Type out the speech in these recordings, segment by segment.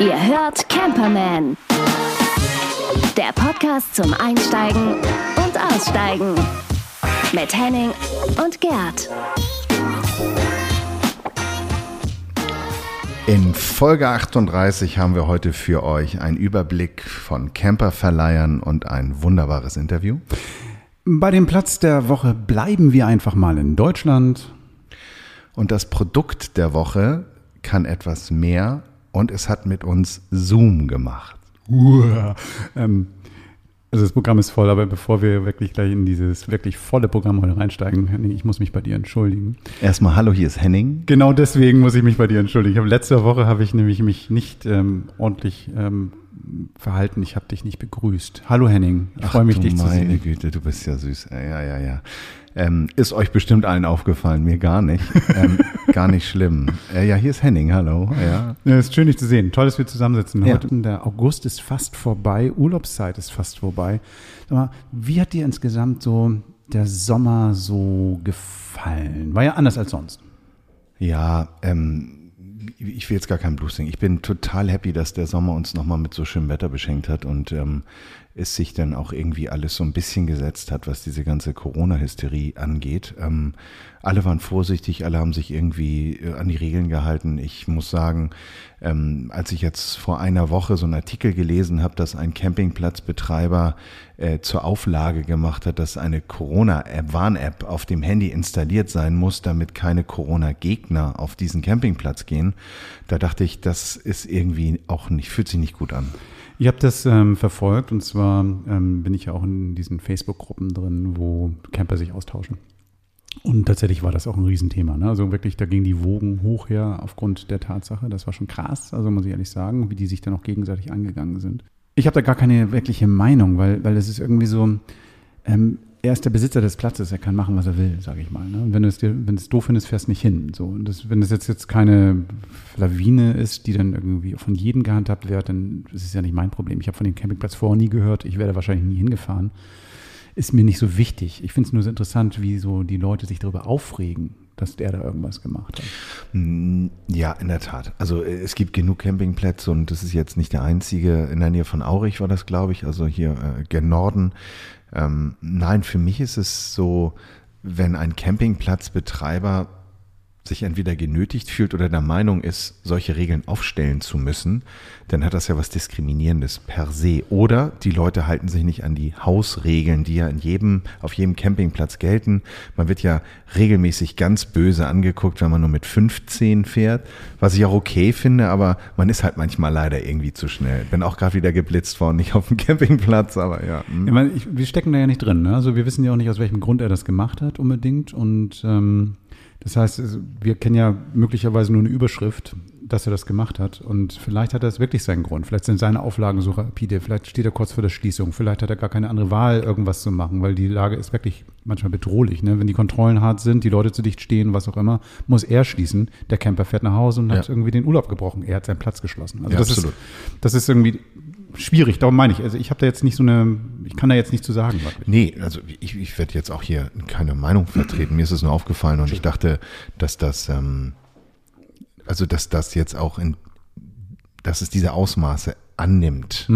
Ihr hört Camperman. Der Podcast zum Einsteigen und Aussteigen. Mit Henning und Gerd. In Folge 38 haben wir heute für euch einen Überblick von Camperverleihern und ein wunderbares Interview. Bei dem Platz der Woche bleiben wir einfach mal in Deutschland. Und das Produkt der Woche kann etwas mehr und es hat mit uns Zoom gemacht. Uah. Ähm, also das Programm ist voll, aber bevor wir wirklich gleich in dieses wirklich volle Programm heute reinsteigen, Henning, ich muss mich bei dir entschuldigen. Erstmal, hallo, hier ist Henning. Genau deswegen muss ich mich bei dir entschuldigen. Habe letzte Woche habe ich nämlich mich nicht ähm, ordentlich ähm, verhalten. Ich habe dich nicht begrüßt. Hallo Henning, ich freue mich, dich zu meine sehen. Güte, du bist ja süß. Ja, ja, ja. Ähm, ist euch bestimmt allen aufgefallen, mir gar nicht. ähm, gar nicht schlimm. Äh, ja, hier ist Henning, hallo. Ja. Ja, ist schön, dich zu sehen. Toll, dass wir zusammensitzen. Ja. Heute, der August ist fast vorbei, Urlaubszeit ist fast vorbei. Sag mal, wie hat dir insgesamt so der Sommer so gefallen? War ja anders als sonst. Ja, ähm, ich will jetzt gar keinen Blues singen. Ich bin total happy, dass der Sommer uns nochmal mit so schönem Wetter beschenkt hat und ähm, es sich dann auch irgendwie alles so ein bisschen gesetzt hat, was diese ganze Corona-Hysterie angeht. Ähm, alle waren vorsichtig, alle haben sich irgendwie äh, an die Regeln gehalten. Ich muss sagen, ähm, als ich jetzt vor einer Woche so einen Artikel gelesen habe, dass ein Campingplatzbetreiber äh, zur Auflage gemacht hat, dass eine Corona-App, Warn-App auf dem Handy installiert sein muss, damit keine Corona-Gegner auf diesen Campingplatz gehen, da dachte ich, das ist irgendwie auch nicht, fühlt sich nicht gut an. Ich habe das ähm, verfolgt und zwar ähm, bin ich ja auch in diesen Facebook-Gruppen drin, wo Camper sich austauschen. Und tatsächlich war das auch ein Riesenthema. Ne? Also wirklich, da gingen die Wogen hoch her aufgrund der Tatsache. Das war schon krass, also muss ich ehrlich sagen, wie die sich dann auch gegenseitig angegangen sind. Ich habe da gar keine wirkliche Meinung, weil, weil es ist irgendwie so, ähm, er ist der Besitzer des Platzes, er kann machen, was er will, sage ich mal. Ne? Und wenn du es dir, wenn es doof findest, fährst nicht hin. So. Und das, wenn es jetzt, jetzt keine Lawine ist, die dann irgendwie von jedem gehandhabt wird, dann ist es ja nicht mein Problem. Ich habe von dem Campingplatz vorher nie gehört, ich werde wahrscheinlich nie hingefahren. Ist mir nicht so wichtig. Ich finde es nur so interessant, wie so die Leute sich darüber aufregen, dass der da irgendwas gemacht hat. Mm, Ja, in der Tat. Also äh, es gibt genug Campingplätze und das ist jetzt nicht der einzige. In der Nähe von Aurich war das, glaube ich, also hier äh, gen Norden. Ähm, nein, für mich ist es so, wenn ein Campingplatzbetreiber sich entweder genötigt fühlt oder der Meinung ist, solche Regeln aufstellen zu müssen, dann hat das ja was Diskriminierendes per se. Oder die Leute halten sich nicht an die Hausregeln, die ja in jedem, auf jedem Campingplatz gelten. Man wird ja regelmäßig ganz böse angeguckt, wenn man nur mit 15 fährt, was ich auch okay finde, aber man ist halt manchmal leider irgendwie zu schnell. Bin auch gerade wieder geblitzt worden, nicht auf dem Campingplatz, aber ja. hm. Ich meine, ich, wir stecken da ja nicht drin. Ne? Also wir wissen ja auch nicht, aus welchem Grund er das gemacht hat unbedingt. Und ähm, das heißt, es- wir kennen ja möglicherweise nur eine Überschrift, dass er das gemacht hat. Und vielleicht hat das wirklich seinen Grund. Vielleicht sind seine Auflagen so rapide. Vielleicht steht er kurz vor der Schließung. Vielleicht hat er gar keine andere Wahl, irgendwas zu machen, weil die Lage ist wirklich manchmal bedrohlich. Ne? Wenn die Kontrollen hart sind, die Leute zu dicht stehen, was auch immer, muss er schließen. Der Camper fährt nach Hause und hat Ja. irgendwie den Urlaub gebrochen. Er hat seinen Platz geschlossen. Also Ja, das, absolut. ist, das ist irgendwie schwierig. Darum meine ich. Also ich habe da jetzt nicht so eine, ich kann da jetzt nicht zu sagen. Nee, also ich, ich werde jetzt auch hier keine Meinung vertreten. Mir ist es nur aufgefallen und ich dachte, dass das, ähm, also dass das jetzt auch in, dass es diese Ausmaße annimmt.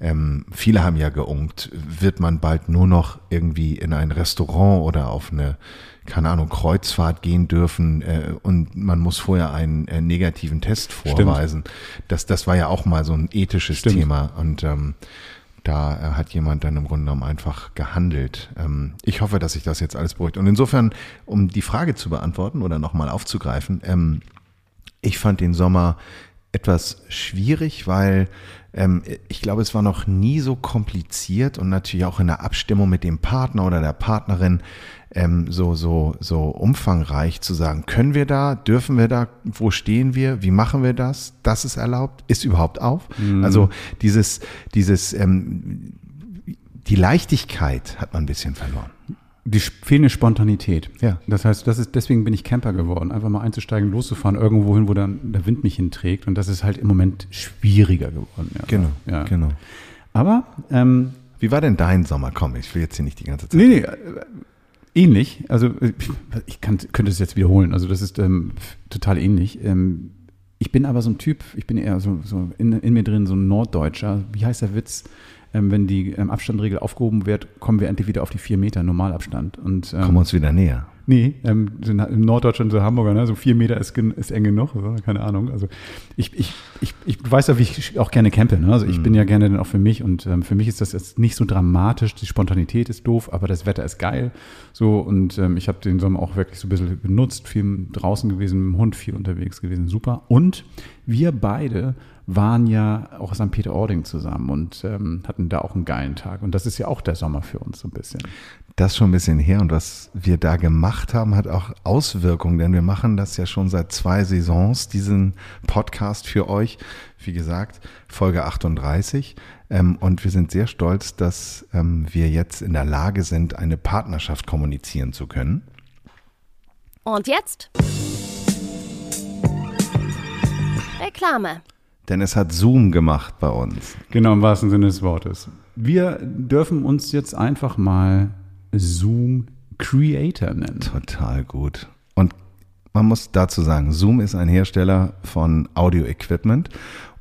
Ähm, viele haben ja geungt, wird man bald nur noch irgendwie in ein Restaurant oder auf eine, keine Ahnung, Kreuzfahrt gehen dürfen äh, und man muss vorher einen äh, negativen Test vorweisen. Das, das war ja auch mal so ein ethisches Stimmt. Thema und ähm, da äh, hat jemand dann im Grunde genommen einfach gehandelt. Ähm, ich hoffe, dass sich das jetzt alles beruhigt. Und insofern, um die Frage zu beantworten oder nochmal aufzugreifen, ähm, ich fand den Sommer etwas schwierig, weil ähm, ich glaube, es war noch nie so kompliziert und natürlich auch in der Abstimmung mit dem Partner oder der Partnerin ähm, so, so, so umfangreich zu sagen, können wir da, dürfen wir da, wo stehen wir, wie machen wir das, das ist erlaubt, ist überhaupt auf. Also dieses, dieses, ähm, die Leichtigkeit hat man ein bisschen verloren. Die fehlende Spontanität. Ja. Das heißt, das ist, deswegen bin ich Camper geworden. Einfach mal einzusteigen, loszufahren, irgendwo hin, wo dann der Wind mich hinträgt. Und das ist halt im Moment schwieriger geworden. Ja. Genau, Ja. genau. Aber, ähm, Wie war denn dein Sommer? Komm, ich will jetzt hier nicht die ganze Zeit. nee, nee, ähnlich. Also, äh, ich kann, könnte es jetzt wiederholen. Also, das ist ähm, total ähnlich. Ähm, Ich bin aber so ein Typ, ich bin eher so, so in, in mir drin so ein Norddeutscher. Wie heißt der Witz? Ähm, wenn die ähm, Abstandregel aufgehoben wird, kommen wir endlich wieder auf die vier Meter Normalabstand. Und, ähm, Kommen wir uns wieder näher. Nee, ähm, in in Norddeutschland, so Hamburger, ne? so vier Meter ist, ist eng genug, so, keine Ahnung. Also ich, ich, ich, ich du weißt ja, wie ich auch gerne campe. Ne? Also ich bin ja gerne dann auch für mich und ähm, für mich ist das jetzt nicht so dramatisch. Die Spontanität ist doof, aber das Wetter ist geil. So und ähm, ich habe den Sommer auch wirklich so ein bisschen genutzt, viel draußen gewesen, mit dem Hund viel unterwegs gewesen, super. Und wir beide waren ja auch St. Peter-Ording zusammen und ähm, hatten da auch einen geilen Tag. Und das ist ja auch der Sommer für uns so ein bisschen. Das ist schon ein bisschen her und was wir da gemacht haben, hat auch Auswirkungen, denn wir machen das ja schon seit zwei Saisons, diesen Podcast für euch. Wie gesagt, Folge 38. Ähm, und wir sind sehr stolz, dass ähm, wir jetzt in der Lage sind, eine Partnerschaft kommunizieren zu können. Und jetzt? Reklame. Denn es hat Zoom gemacht bei uns. Genau, im wahrsten Sinne des Wortes. Wir dürfen uns jetzt einfach mal Zoom Creator nennen. Total gut. Und man muss dazu sagen, Zoom ist ein Hersteller von Audio-Equipment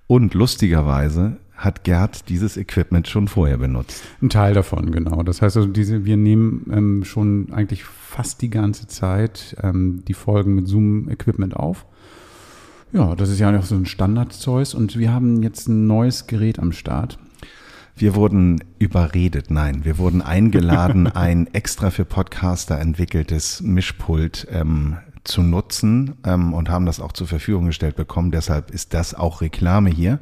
und lustigerweise hat Gerd dieses Equipment schon vorher benutzt. Ein Teil davon, genau. Das heißt also, diese, wir nehmen ähm, schon eigentlich fast die ganze Zeit ähm, die Folgen mit Zoom-Equipment auf. Ja, das ist ja auch so ein Standardzeug und wir haben jetzt ein neues Gerät am Start. Wir wurden überredet, nein, wir wurden eingeladen, ein extra für Podcaster entwickeltes Mischpult ähm, zu nutzen ähm, und haben das auch zur Verfügung gestellt bekommen. Deshalb ist das auch Reklame hier.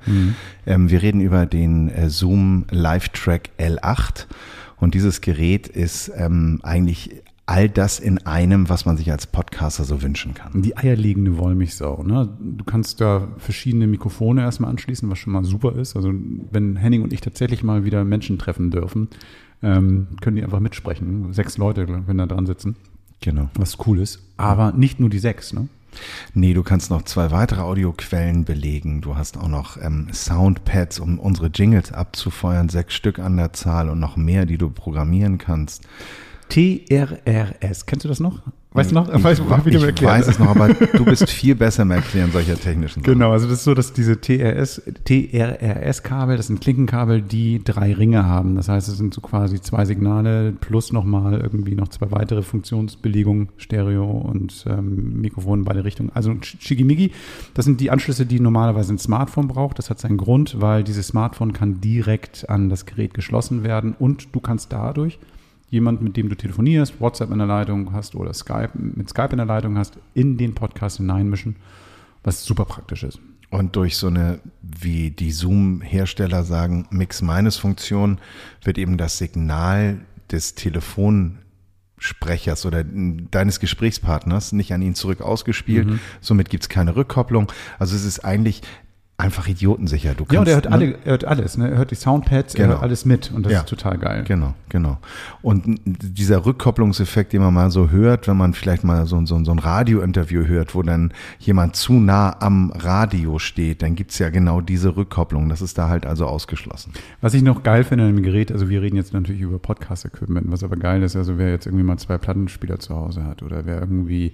Ähm, wir reden über den äh, Zoom Live-Track L8 und dieses Gerät ist ähm, eigentlich all das in einem, was man sich als Podcaster so wünschen kann. Die eierlegende Wollmilchsau. Ne? Du kannst da verschiedene Mikrofone erstmal anschließen, was schon mal super ist. Also wenn Henning und ich tatsächlich mal wieder Menschen treffen dürfen, ähm, können die einfach mitsprechen. Sechs Leute können da dran sitzen, Genau. was cool ist. Aber nicht nur die sechs. Ne? Nee, du kannst noch zwei weitere Audioquellen belegen. Du hast auch noch ähm, Soundpads, um unsere Jingles abzufeuern, sechs Stück an der Zahl und noch mehr, die du programmieren kannst. TRRS. Kennst du das noch? Weißt du noch? Ich, weißt, wie du mir ich erklären? weiß es noch, aber du bist viel besser im Erklären solcher technischen Sachen. Genau, also das ist so, dass diese TRS, TRRS-Kabel, das sind Klinkenkabel, die drei Ringe haben. Das heißt, es sind so quasi zwei Signale plus nochmal irgendwie noch zwei weitere Funktionsbelegungen, Stereo und ähm, Mikrofon in beide Richtungen. Also Shigimigi, das sind die Anschlüsse, die normalerweise ein Smartphone braucht. Das hat seinen Grund, weil dieses Smartphone kann direkt an das Gerät geschlossen werden und du kannst dadurch jemand, mit dem du telefonierst, WhatsApp in der Leitung hast oder Skype, mit Skype in der Leitung hast, in den Podcast hineinmischen, was super praktisch ist. Und durch so eine, wie die Zoom-Hersteller sagen, Mix-Minus-Funktion wird eben das Signal des Telefonsprechers oder deines Gesprächspartners nicht an ihn zurück ausgespielt. Mhm. Somit gibt es keine Rückkopplung. Also es ist eigentlich einfach idiotensicher. Du Ja, und er hört, ne? alle, er hört alles. Ne? Er hört die Soundpads, er Genau. hört alles mit und das Ja. ist total geil. Genau, genau. Und dieser Rückkopplungseffekt, den man mal so hört, wenn man vielleicht mal so, so, so ein Radiointerview hört, wo dann jemand zu nah am Radio steht, dann gibt's ja genau diese Rückkopplung. Das ist da halt also ausgeschlossen. Was ich noch geil finde an dem Gerät, also wir reden jetzt natürlich über Podcast-Equipment, was aber geil ist, also wer jetzt irgendwie mal zwei Plattenspieler zu Hause hat oder wer irgendwie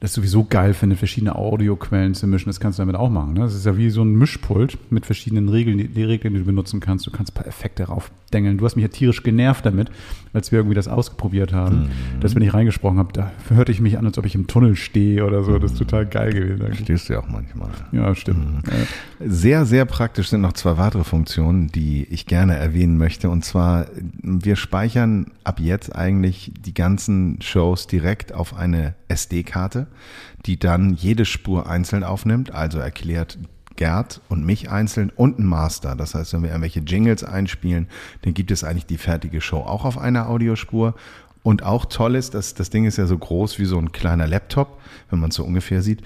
das sowieso geil findet, verschiedene Audioquellen zu mischen, das kannst du damit auch machen. Ne? Das ist ja wie so ein Mischpult mit verschiedenen Regeln, die, die Regeln, die du benutzen kannst. Du kannst ein paar Effekte raufdengeln. Du hast mich ja tierisch genervt damit, als wir irgendwie das ausprobiert haben, dass wenn ich reingesprochen habe, da hörte ich mich an, als ob ich im Tunnel stehe oder so. Das ist total geil gewesen. eigentlich. Stehst du ja auch manchmal. Ja, stimmt. Äh, Sehr, sehr praktisch sind noch zwei weitere Funktionen, die ich gerne erwähnen möchte. Und zwar, wir speichern ab jetzt eigentlich die ganzen Shows direkt auf eine SD-Karte, die dann jede Spur einzeln aufnimmt, also erklärt Gerd und mich einzeln und ein Master. Das heißt, wenn wir irgendwelche Jingles einspielen, dann gibt es eigentlich die fertige Show auch auf einer Audiospur. Und auch toll ist, dass das Ding ist ja so groß wie so ein kleiner Laptop, wenn man es so ungefähr sieht.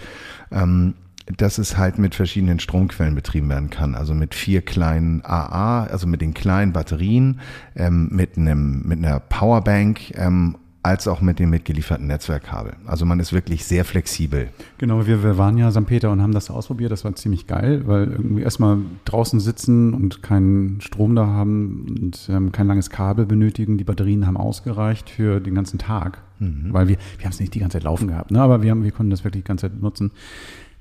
Ähm, dass es halt mit verschiedenen Stromquellen betrieben werden kann. Also mit vier kleinen AA, also mit den kleinen Batterien, ähm, mit einem mit einer Powerbank, ähm, als auch mit dem mitgelieferten Netzwerkkabel. Also man ist wirklich sehr flexibel. Genau, wir, wir waren ja St. Peter und haben das ausprobiert. Das war ziemlich geil, weil irgendwie erstmal draußen sitzen und keinen Strom da haben und ähm, kein langes Kabel benötigen. Die Batterien haben ausgereicht für den ganzen Tag, weil wir, wir haben es nicht die ganze Zeit laufen gehabt, ne? aber wir, haben, wir konnten das wirklich die ganze Zeit nutzen.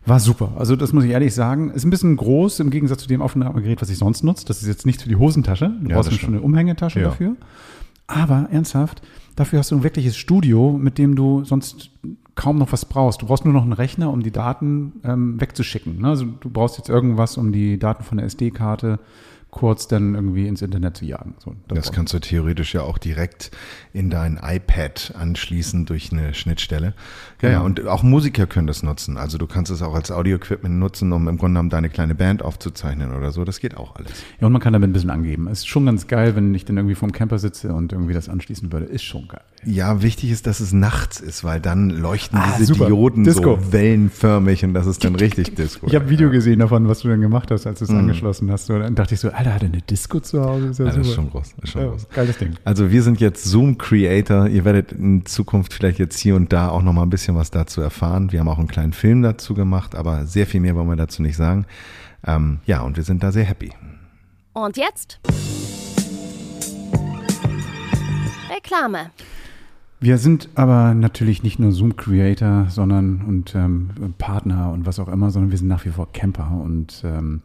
War super. Also das muss ich ehrlich sagen. Ist ein bisschen groß im Gegensatz zu dem Aufnahmegerät, was ich sonst nutze. Das ist jetzt nichts für die Hosentasche. Du Ja, brauchst schon eine Umhängetasche Ja. dafür. Aber ernsthaft, dafür hast du ein wirkliches Studio, mit dem du sonst kaum noch was brauchst. Du brauchst nur noch einen Rechner, um die Daten ähm, wegzuschicken. Ne? Also du brauchst jetzt irgendwas, um die Daten von der SD-Karte kurz dann irgendwie ins Internet zu jagen. So, Das kannst du theoretisch ja auch direkt in dein iPad anschließen durch eine Schnittstelle. Ja, ja, und auch Musiker können das nutzen. Also du kannst es auch als Audio-Equipment nutzen, um im Grunde genommen deine kleine Band aufzuzeichnen oder so. Das geht auch alles. Ja, und man kann damit ein bisschen angeben. Es ist schon ganz geil, wenn ich dann irgendwie vom Camper sitze und irgendwie das anschließen würde. Ist schon geil. Ja, wichtig ist, dass es nachts ist, weil dann leuchten Ah, diese super. Dioden Disco. so wellenförmig und das ist dann richtig Disco. Ich habe ein Video gesehen davon, was du dann gemacht hast, als du es Mhm. angeschlossen hast. Und dann dachte ich so, Alter, hat er eine Disco zu Hause? Ist ja, Ja, das ist super. schon groß. Das ist schon Ja, groß. geiles Ding. Also wir sind jetzt Zoom Creator. Ihr werdet in Zukunft vielleicht jetzt hier und da auch noch mal ein bisschen was dazu erfahren. Wir haben auch einen kleinen Film dazu gemacht, aber sehr viel mehr wollen wir dazu nicht sagen. Ähm, ja, und wir sind da sehr happy. Und jetzt Reklame. Wir sind aber natürlich nicht nur Zoom-Creator, sondern und ähm, Partner und was auch immer, sondern wir sind nach wie vor Camper und ähm,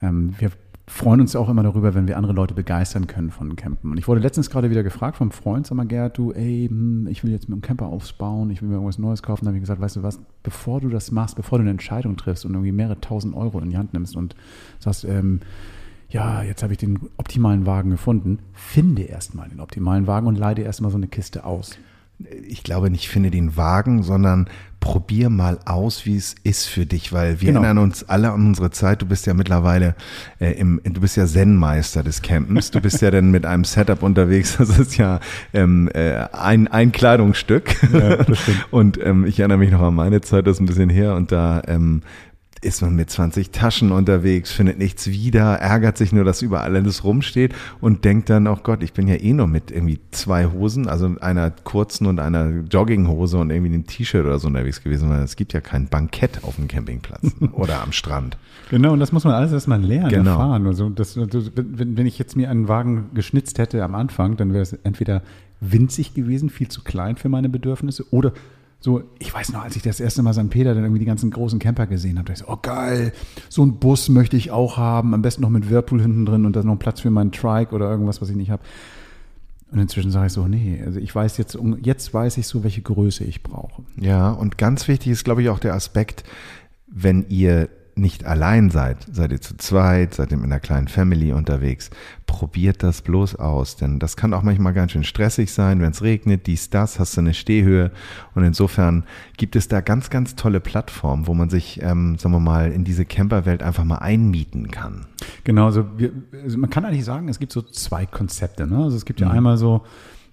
ähm, wir freuen uns auch immer darüber, wenn wir andere Leute begeistern können von Campen. Und ich wurde letztens gerade wieder gefragt vom Freund, sag mal Gerd, du, ey, hm, ich will jetzt mit dem Camper aufbauen, ich will mir irgendwas Neues kaufen. Da habe ich gesagt, weißt du was, bevor du das machst, bevor du eine Entscheidung triffst und irgendwie mehrere tausend Euro in die Hand nimmst und sagst, ähm, ja, jetzt habe ich den optimalen Wagen gefunden, finde erstmal den optimalen Wagen und leide erstmal so eine Kiste aus. Ich glaube nicht, finde den Wagen, sondern probier mal aus, wie es ist für dich, weil wir Genau. erinnern uns alle an unsere Zeit. Du bist ja mittlerweile äh, im, du bist ja Zen-Meister des Campens. Du bist ja dann mit einem Setup unterwegs. Das ist ja ähm, äh, ein, ein Kleidungsstück. Ja. Und ähm, ich erinnere mich noch an meine Zeit, das ist ein bisschen her, und da ähm, ist man mit 20 Taschen unterwegs, findet nichts wieder, ärgert sich nur, dass überall alles rumsteht und denkt dann, oh Gott, ich bin ja eh nur mit irgendwie zwei Hosen, also einer kurzen und einer Jogginghose und irgendwie einem T-Shirt oder so unterwegs gewesen, weil es gibt ja kein Bankett auf dem Campingplatz oder am Strand. Genau, und das muss man alles erstmal lernen, Genau. erfahren. Also das, das, wenn, wenn ich jetzt mir einen Wagen geschnitzt hätte am Anfang, dann wäre es entweder winzig gewesen, viel zu klein für meine Bedürfnisse, oder so, ich weiß noch, als ich das erste Mal St. Peter dann irgendwie die ganzen großen Camper gesehen habe, da ich so, oh geil, so einen Bus möchte ich auch haben, am besten noch mit Whirlpool hinten drin und da noch Platz für meinen Trike oder irgendwas, was ich nicht habe. Und inzwischen sage ich so, nee, also ich weiß jetzt, jetzt weiß ich so, welche Größe ich brauche. Ja, und ganz wichtig ist, glaube ich, auch der Aspekt, wenn ihr nicht allein seid, seid ihr zu zweit, seid ihr mit einer kleinen Family unterwegs, probiert das bloß aus, denn das kann auch manchmal ganz schön stressig sein, wenn es regnet, dies, das, hast du eine Stehhöhe und insofern gibt es da ganz, ganz tolle Plattformen, wo man sich, ähm, sagen wir mal, in diese Camperwelt einfach mal einmieten kann. Genau, also, wir, also man kann eigentlich sagen, es gibt so zwei Konzepte. Ne? Also es gibt ja einmal so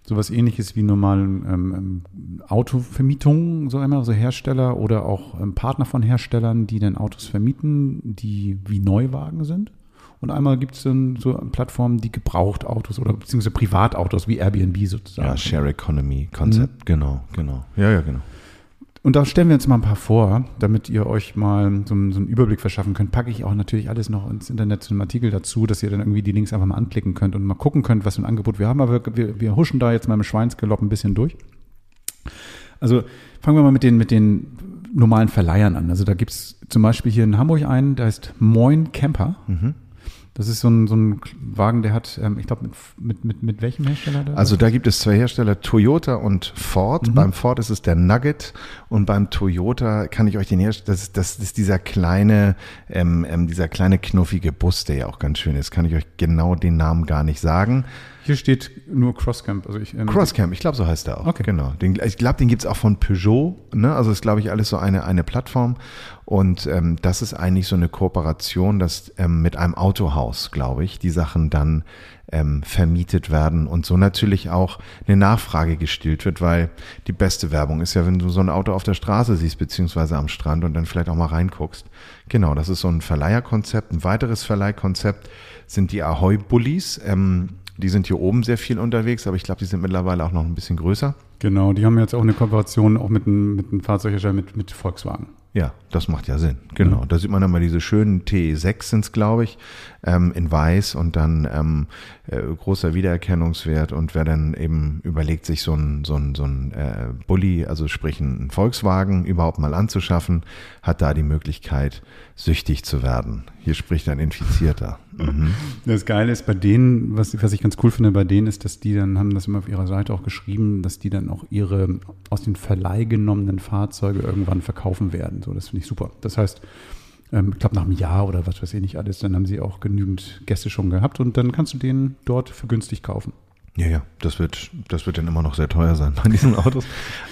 sowas ähnliches wie normalen ähm, ähm, Autovermietungen, so einmal, so Hersteller oder auch ähm, Partner von Herstellern, die dann Autos vermieten, die wie Neuwagen sind. Und einmal gibt es dann so Plattformen, die Gebrauchtautos oder beziehungsweise Privatautos wie Airbnb sozusagen. Ja, Share Economy Konzept, genau, genau. Ja, ja, genau. Und da stellen wir uns mal ein paar vor, damit ihr euch mal so, einen- so einen Überblick verschaffen könnt. Packe ich auch natürlich alles noch ins Internet zu einem Artikel dazu, dass ihr dann irgendwie die Links einfach mal anklicken könnt und mal gucken könnt, was für ein Angebot wir haben. Aber wir, wir huschen da jetzt mal im Schweinsgalopp ein bisschen durch. Also fangen wir mal mit den, mit den normalen Verleihern an. Also da gibt es zum Beispiel hier in Hamburg einen, der heißt Moin Camper. Das ist so ein, so ein Wagen, der hat, ähm, ich glaube, mit, mit, mit, mit welchem Hersteller? Der Also da gibt es zwei Hersteller, Toyota und Ford. Beim Ford ist es der Nugget und beim Toyota kann ich euch den Hersteller, das, das ist dieser kleine, ähm, ähm, dieser kleine knuffige Bus, der ja auch ganz schön ist. Kann ich euch genau den Namen gar nicht sagen. Hier steht nur Crosscamp. Also ich, ähm, Crosscamp, ich glaube, so heißt er auch. Okay. Genau. Den, ich glaube, den gibt's auch von Peugeot. Ne? Also ist, glaube ich, alles so eine, eine Plattform. Und ähm, das ist eigentlich so eine Kooperation, dass ähm, mit einem Autohaus, glaube ich, die Sachen dann ähm, vermietet werden und so natürlich auch eine Nachfrage gestillt wird, weil die beste Werbung ist ja, wenn du so ein Auto auf der Straße siehst, beziehungsweise am Strand und dann vielleicht auch mal reinguckst. Genau, das ist so ein Verleiherkonzept. Ein weiteres Verleihkonzept sind die Ahoy-Bullies. Ähm, die sind hier oben sehr viel unterwegs, aber ich glaube, die sind mittlerweile auch noch ein bisschen größer. Genau, die haben jetzt auch eine Kooperation auch mit einem, mit einem Fahrzeughersteller mit, mit Volkswagen. Ja, das macht ja Sinn. Genau. Da sieht man dann mal diese schönen T6 sind es, glaube ich, ähm, in weiß und dann ähm, äh, großer Wiedererkennungswert. Und wer dann eben überlegt, sich so ein, so ein, so ein äh, Bulli, also sprich ein Volkswagen, überhaupt mal anzuschaffen, hat da die Möglichkeit, süchtig zu werden. Hier spricht ein Infizierter. Mhm. Das Geile ist bei denen, was, was ich ganz cool finde bei denen, ist, dass die dann, haben das immer auf ihrer Seite auch geschrieben, dass die dann auch ihre aus den Verleih genommenen Fahrzeuge irgendwann verkaufen werden. So, das finde ich super. Das heißt, ähm, ich glaube, nach einem Jahr oder was weiß ich nicht alles, dann haben sie auch genügend Gäste schon gehabt und dann kannst du den dort für günstig kaufen. Ja, ja, das wird, das wird dann immer noch sehr teuer sein bei diesen Autos.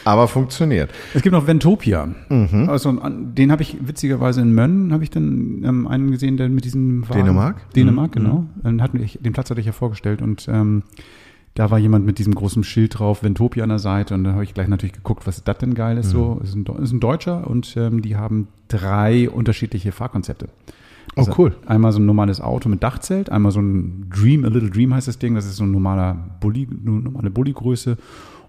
Aber funktioniert. Es gibt noch Ventopia. Mhm. Also den habe ich witzigerweise in Mönn, habe ich dann ähm, einen gesehen, der mit diesem Wagen, Dänemark? Dänemark, mhm. genau. Dann hatten wir, den Platz hatte ich ja vorgestellt und ähm, da war jemand mit diesem großen Schild drauf, Ventopia an der Seite und da habe ich gleich natürlich geguckt, was das denn geil ist. Mhm. So, ist ein, ist ein Deutscher und ähm, die haben drei unterschiedliche Fahrkonzepte. Oh, also oh, cool. Einmal so ein normales Auto mit Dachzelt, einmal so ein Dream, a Little Dream heißt das Ding, das ist so ein normaler Bulli, eine normale Bulli-Größe.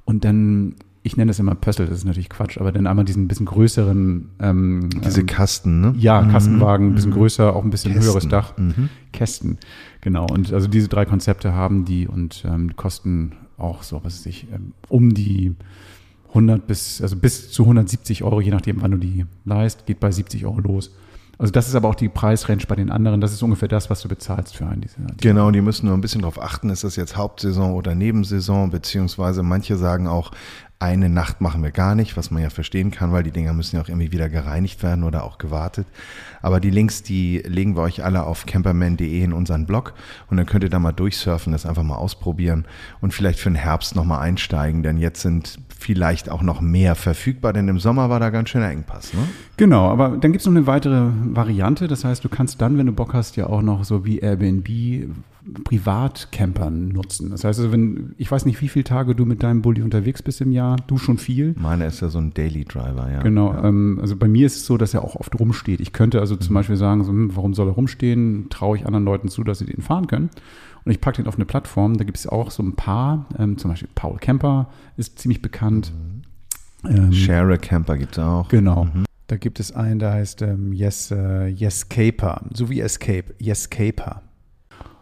Und dann, ich nenne das immer Pössl, das ist natürlich Quatsch, aber dann einmal diesen bisschen größeren. Ähm, Diese ähm, Kasten, ne? Ja, mhm. Kastenwagen, ein bisschen mhm. größer, auch ein bisschen Kästen. höheres Dach. Mhm. Kästen, genau. Und also diese drei Konzepte haben die und ähm, kosten auch so, was weiß ich, ähm, um die 100 bis, also bis zu 170 Euro, je nachdem, wann du die leist, geht bei 70 Euro los. Also das ist aber auch die Preisrange bei den anderen. Das ist ungefähr das, was du bezahlst für einen dieser. Genau, die müssen nur ein bisschen darauf achten, ist das jetzt Hauptsaison oder Nebensaison, beziehungsweise manche sagen auch, eine Nacht machen wir gar nicht, was man ja verstehen kann, weil die Dinger müssen ja auch irgendwie wieder gereinigt werden oder auch gewartet. Aber die Links, die legen wir euch alle auf camperman.de in unseren Blog und dann könnt ihr da mal durchsurfen, das einfach mal ausprobieren und vielleicht für den Herbst nochmal einsteigen, denn jetzt sind vielleicht auch noch mehr verfügbar, denn im Sommer war da ganz schöner Engpass. Ne? Genau, aber dann gibt es noch eine weitere Variante, das heißt, du kannst dann, wenn du Bock hast, ja auch noch so wie Airbnb Privatcampern nutzen. Das heißt, also wenn, ich weiß nicht, wie viele Tage du mit deinem Bulli unterwegs bist im Jahr, du schon viel. Meiner ist ja so ein Daily Driver, ja. Genau, ja. Ähm, also bei mir ist es so, dass er auch oft rumsteht. Ich könnte also zum mhm. Beispiel sagen, so, hm, warum soll er rumstehen? Traue ich anderen Leuten zu, dass sie den fahren können. Und ich packe den auf eine Plattform, da gibt es auch so ein paar, ähm, zum Beispiel Paul Camper ist ziemlich bekannt. Mhm. Ähm, Share a Camper gibt es auch. Genau. Mhm. Da gibt es einen, der heißt ähm, Yes, äh, Yescaper, so wie Escape, Yescaper.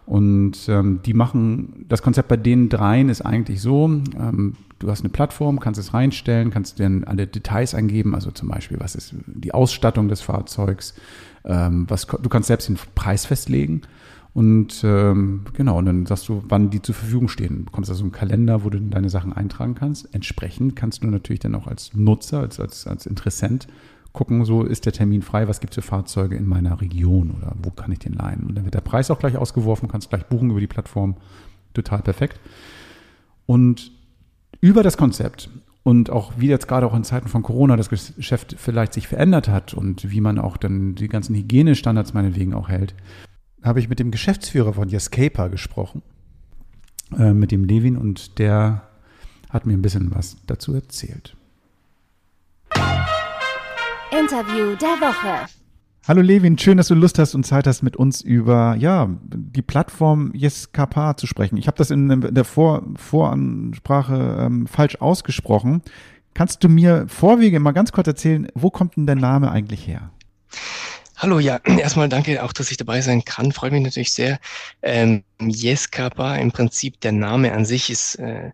Und ähm, die machen, das Konzept bei den dreien ist eigentlich so, ähm, du hast eine Plattform, kannst es reinstellen, kannst dann alle Details eingeben, also zum Beispiel, was ist die Ausstattung des Fahrzeugs, ähm, was, du kannst selbst den Preis festlegen und ähm, genau, und dann sagst du, wann die zur Verfügung stehen. Du bekommst also einen Kalender, wo du deine Sachen eintragen kannst. Entsprechend kannst du natürlich dann auch als Nutzer, als, als, als Interessent gucken, so ist der Termin frei, was gibt es für Fahrzeuge in meiner Region oder wo kann ich den leihen. Und dann wird der Preis auch gleich ausgeworfen, kannst gleich buchen über die Plattform. Total perfekt. Und über das Konzept und auch wie jetzt gerade auch in Zeiten von Corona das Geschäft vielleicht sich verändert hat und wie man auch dann die ganzen Hygienestandards meinetwegen auch hält, habe ich mit dem Geschäftsführer von Yescaper gesprochen, äh, mit dem Levin, und der hat mir ein bisschen was dazu erzählt. Interview der Woche. Hallo Levin, schön, dass du Lust hast und Zeit hast, mit uns über ja die Plattform Yeskapa zu sprechen. Ich habe das in der Vor Voransprache ähm, falsch ausgesprochen. Kannst du mir vorwege mal ganz kurz erzählen, wo kommt denn der Name eigentlich her? Hallo, ja, erstmal danke auch, dass ich dabei sein kann. Freut mich natürlich sehr. Ähm, Yeskapa, im Prinzip der Name an sich ist äh,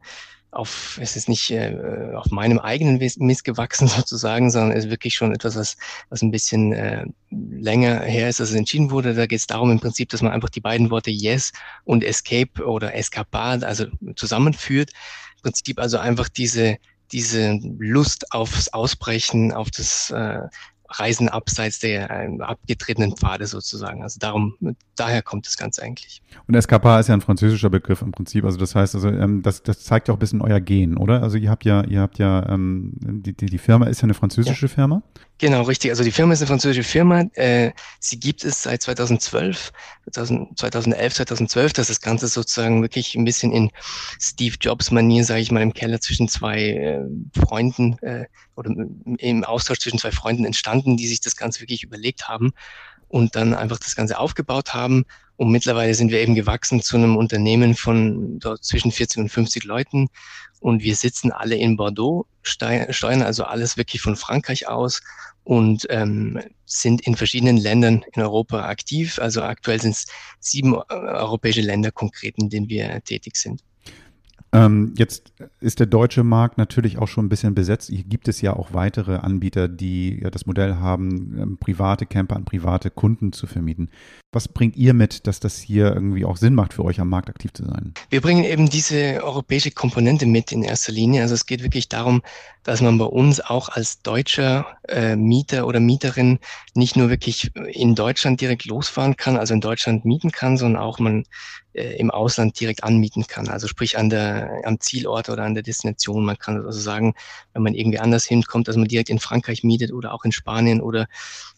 auf, es ist nicht äh, auf meinem eigenen Mist gewachsen sozusagen, sondern ist wirklich schon etwas, was, was ein bisschen äh, länger her ist, dass es entschieden wurde. Da geht es darum im Prinzip, dass man einfach die beiden Worte Yes und Escape oder Escapade also zusammenführt. Im Prinzip also einfach diese diese Lust aufs Ausbrechen, auf das äh, Reisen abseits der äh, abgetretenen Pfade sozusagen. Also darum, daher kommt das Ganze eigentlich. Und Escapade ist ja ein französischer Begriff im Prinzip. Also das heißt, also ähm, das, das zeigt ja auch ein bisschen euer Gen, oder? Also ihr habt ja, ihr habt ja, ähm, die, die, die Firma ist ja eine französische ja. Firma. Genau, richtig. Also die Firma ist eine französische Firma. Äh, sie gibt es seit 2012, 2011, 2012, dass das Ganze sozusagen wirklich ein bisschen in Steve Jobs-Manier, sage ich mal, im Keller zwischen zwei äh, Freunden äh, oder im Austausch zwischen zwei Freunden entstanden, die sich das Ganze wirklich überlegt haben und dann einfach das Ganze aufgebaut haben. Und mittlerweile sind wir eben gewachsen zu einem Unternehmen von dort zwischen 40 und 50 Leuten. Und wir sitzen alle in Bordeaux, steuern also alles wirklich von Frankreich aus und ähm, sind in verschiedenen Ländern in Europa aktiv. Also aktuell sind es sieben äh, europäische Länder konkret, in denen wir tätig sind. Ähm, jetzt ist der deutsche Markt natürlich auch schon ein bisschen besetzt. Hier gibt es ja auch weitere Anbieter, die ja das Modell haben, ähm, private Camper an private Kunden zu vermieten. Was bringt ihr mit, dass das hier irgendwie auch Sinn macht für euch am Markt aktiv zu sein? Wir bringen eben diese europäische Komponente mit in erster Linie. Also es geht wirklich darum, dass man bei uns auch als deutscher äh, Mieter oder Mieterin nicht nur wirklich in Deutschland direkt losfahren kann, also in Deutschland mieten kann, sondern auch man äh, im Ausland direkt anmieten kann. Also sprich an der, am Zielort oder an der Destination. Man kann also sagen, wenn man irgendwie anders hinkommt, dass man direkt in Frankreich mietet oder auch in Spanien oder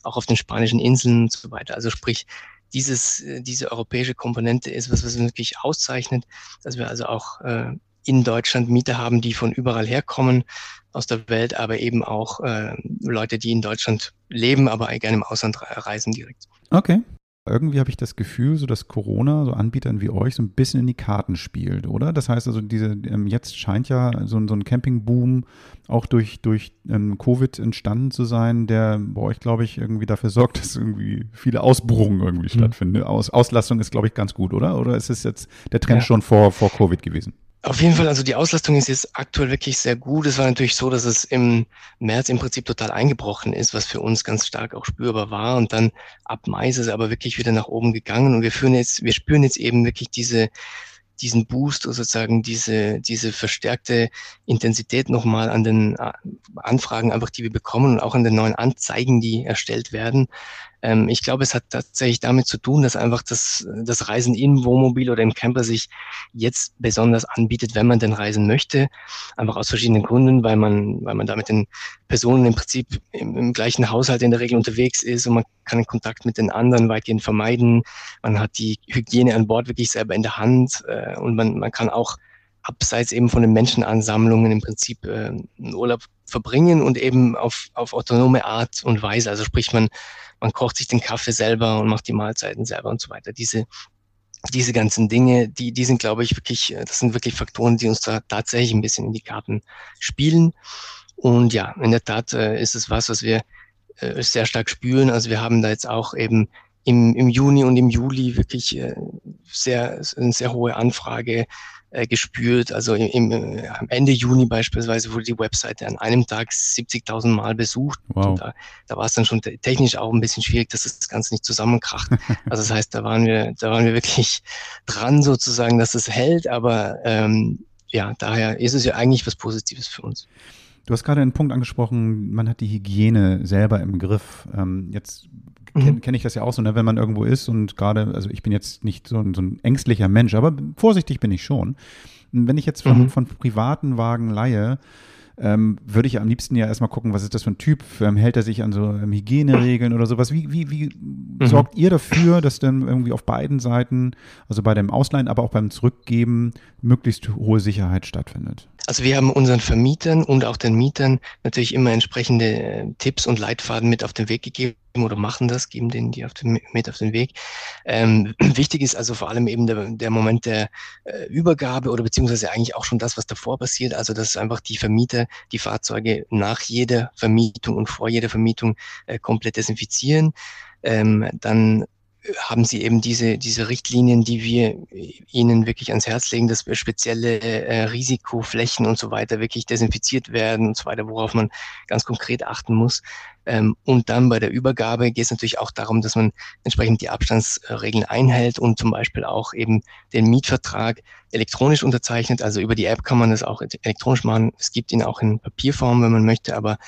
auch auf den spanischen Inseln und so weiter. Also sprich, dieses, äh, diese europäische Komponente ist was, was wirklich auszeichnet, dass wir also auch äh, in Deutschland Mieter haben, die von überall herkommen aus der Welt, aber eben auch äh, Leute, die in Deutschland leben, aber gerne im Ausland reisen direkt. Okay. Irgendwie habe ich das Gefühl, so dass Corona so Anbietern wie euch so ein bisschen in die Karten spielt, oder? Das heißt also, diese ähm, jetzt scheint ja so, so ein Campingboom auch durch, durch ähm, Covid entstanden zu sein, der bei euch, glaube ich, irgendwie dafür sorgt, dass irgendwie viele Ausbuchungen irgendwie mhm. stattfinden. Aus, Auslastung ist, glaube ich, ganz gut, oder? Oder ist es jetzt der Trend ja. schon vor, vor Covid gewesen? Auf jeden Fall, also die Auslastung ist jetzt aktuell wirklich sehr gut. Es war natürlich so, dass es im März im Prinzip total eingebrochen ist, was für uns ganz stark auch spürbar war. Und dann ab Mai ist es aber wirklich wieder nach oben gegangen. Und wir führen jetzt, wir spüren jetzt eben wirklich diese, diesen Boost oder sozusagen diese, diese verstärkte Intensität nochmal an den äh, Anfragen einfach, die wir bekommen und auch an den neuen Anzeigen, die erstellt werden. Ähm, ich glaube, es hat tatsächlich damit zu tun, dass einfach das, das Reisen im Wohnmobil oder im Camper sich jetzt besonders anbietet, wenn man denn reisen möchte. Einfach aus verschiedenen Gründen, weil man, weil man da mit den Personen im Prinzip im, im gleichen Haushalt in der Regel unterwegs ist und man kann den Kontakt mit den anderen weitgehend vermeiden. Man hat die Hygiene an Bord wirklich selber in der Hand äh, und man, man kann auch abseits eben von den Menschenansammlungen im Prinzip äh, einen Urlaub verbringen und eben auf, auf autonome Art und Weise. Also sprich, man, man kocht sich den Kaffee selber und macht die Mahlzeiten selber und so weiter. Diese, diese ganzen Dinge, die, die sind, glaube ich, wirklich, äh, das sind wirklich Faktoren, die uns da tatsächlich ein bisschen in die Karten spielen. Und ja, in der Tat äh, ist es was, was wir äh, sehr stark spüren. Also wir haben da jetzt auch eben im, im Juni und im Juli wirklich äh, sehr, eine sehr hohe Anfrage äh, gespürt. Also im, im, äh, Ende Juni beispielsweise wurde die Webseite an einem Tag 70.000 Mal besucht. Wow. Da, da war es dann schon technisch auch ein bisschen schwierig, dass das Ganze nicht zusammenkracht. also das heißt, da waren wir, da waren wir wirklich dran sozusagen, dass es hält. Aber ähm, ja, daher ist es ja eigentlich was Positives für uns. Du hast gerade einen Punkt angesprochen, man hat die Hygiene selber im Griff. Ähm, jetzt kenne mhm. kenn ich das ja auch so, ne? wenn man irgendwo ist und gerade, also ich bin jetzt nicht so ein, so ein ängstlicher Mensch, aber vorsichtig bin ich schon. Wenn ich jetzt von, mhm. von privaten Wagen leihe, ähm, würde ich am liebsten ja erstmal gucken, was ist das für ein Typ? Ähm, hält er sich an so ähm, Hygieneregeln oder sowas? Wie, wie, wie mhm. sorgt ihr dafür, dass dann irgendwie auf beiden Seiten, also bei dem Ausleihen, aber auch beim Zurückgeben, möglichst hohe Sicherheit stattfindet? Also wir haben unseren Vermietern und auch den Mietern natürlich immer entsprechende äh, Tipps und Leitfaden mit auf den Weg gegeben oder machen das, geben denen die auf den, mit auf den Weg. Ähm, wichtig ist also vor allem eben der, der Moment der äh, Übergabe oder beziehungsweise eigentlich auch schon das, was davor passiert. Also dass einfach die Vermieter die Fahrzeuge nach jeder Vermietung und vor jeder Vermietung äh, komplett desinfizieren. Ähm, dann haben sie eben diese, diese Richtlinien, die wir ihnen wirklich ans Herz legen, dass spezielle äh, Risikoflächen und so weiter wirklich desinfiziert werden und so weiter, worauf man ganz konkret achten muss. Ähm, und dann bei der Übergabe geht es natürlich auch darum, dass man entsprechend die Abstandsregeln einhält und zum Beispiel auch eben den Mietvertrag elektronisch unterzeichnet. Also über die App kann man das auch elektronisch machen. Es gibt ihn auch in Papierform, wenn man möchte, aber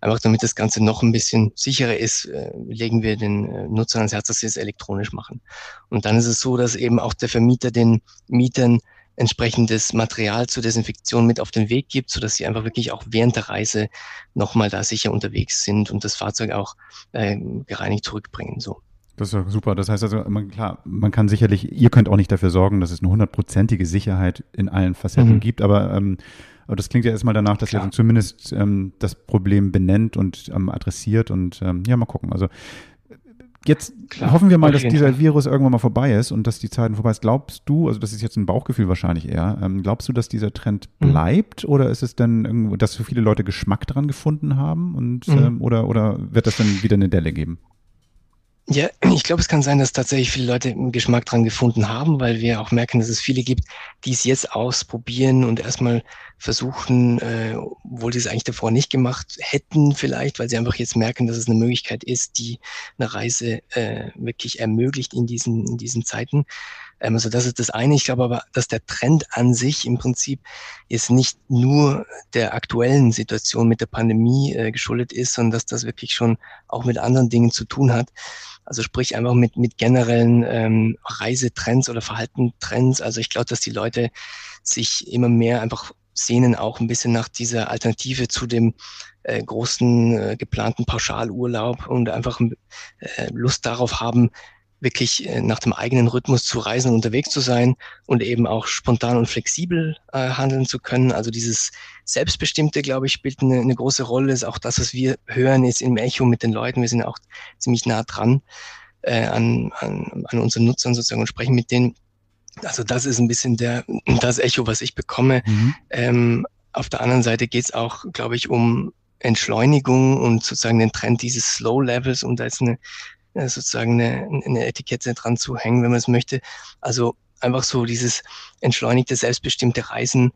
einfach damit das Ganze noch ein bisschen sicherer ist, äh, legen wir den äh, Nutzern ans Herz, dass sie es elektronisch machen. Und dann ist es so, dass eben auch der Vermieter den Mietern entsprechendes Material zur Desinfektion mit auf den Weg gibt, so dass sie einfach wirklich auch während der Reise nochmal da sicher unterwegs sind und das Fahrzeug auch äh, gereinigt zurückbringen. So. Das ist ja super. Das heißt also, man, klar, man kann sicherlich, ihr könnt auch nicht dafür sorgen, dass es eine hundertprozentige Sicherheit in allen Facetten mhm. gibt, aber, ähm, aber das klingt ja erstmal danach, dass klar. ihr zumindest ähm, das Problem benennt und ähm, adressiert und ähm, ja, mal gucken. Also Jetzt Klar, hoffen wir mal, dass dieser Virus irgendwann mal vorbei ist und dass die Zeiten vorbei ist. Glaubst du, also das ist jetzt ein Bauchgefühl wahrscheinlich eher, ähm, glaubst du, dass dieser Trend mhm. bleibt mhm. oder ist es dann irgendwo, dass so viele Leute Geschmack dran gefunden haben und mhm. ähm, oder, oder wird das dann wieder eine Delle geben? Ja, ich glaube, es kann sein, dass tatsächlich viele Leute einen Geschmack dran gefunden haben, weil wir auch merken, dass es viele gibt, die es jetzt ausprobieren und erstmal versuchen, äh, obwohl sie es eigentlich davor nicht gemacht hätten, vielleicht, weil sie einfach jetzt merken, dass es eine Möglichkeit ist, die eine Reise äh, wirklich ermöglicht in diesen, in diesen Zeiten. Ähm, also das ist das eine. Ich glaube aber, dass der Trend an sich im Prinzip jetzt nicht nur der aktuellen Situation mit der Pandemie äh, geschuldet ist, sondern dass das wirklich schon auch mit anderen Dingen zu tun hat. Also sprich einfach mit, mit generellen ähm, Reisetrends oder Verhaltentrends. Also ich glaube, dass die Leute sich immer mehr einfach sehnen auch ein bisschen nach dieser Alternative zu dem äh, großen äh, geplanten Pauschalurlaub und einfach äh, Lust darauf haben, wirklich äh, nach dem eigenen Rhythmus zu reisen und unterwegs zu sein und eben auch spontan und flexibel äh, handeln zu können. Also dieses Selbstbestimmte, glaube ich, spielt eine, eine große Rolle. Ist auch das, was wir hören, ist im Echo mit den Leuten. Wir sind auch ziemlich nah dran äh, an, an, an unseren Nutzern sozusagen und sprechen mit denen. Also das ist ein bisschen der, das Echo, was ich bekomme. Mhm. Ähm, auf der anderen Seite geht es auch, glaube ich, um Entschleunigung und sozusagen den Trend dieses Slow Levels, um da jetzt eine äh, sozusagen eine, eine Etikette dran zu hängen, wenn man es möchte. Also einfach so dieses entschleunigte, selbstbestimmte Reisen,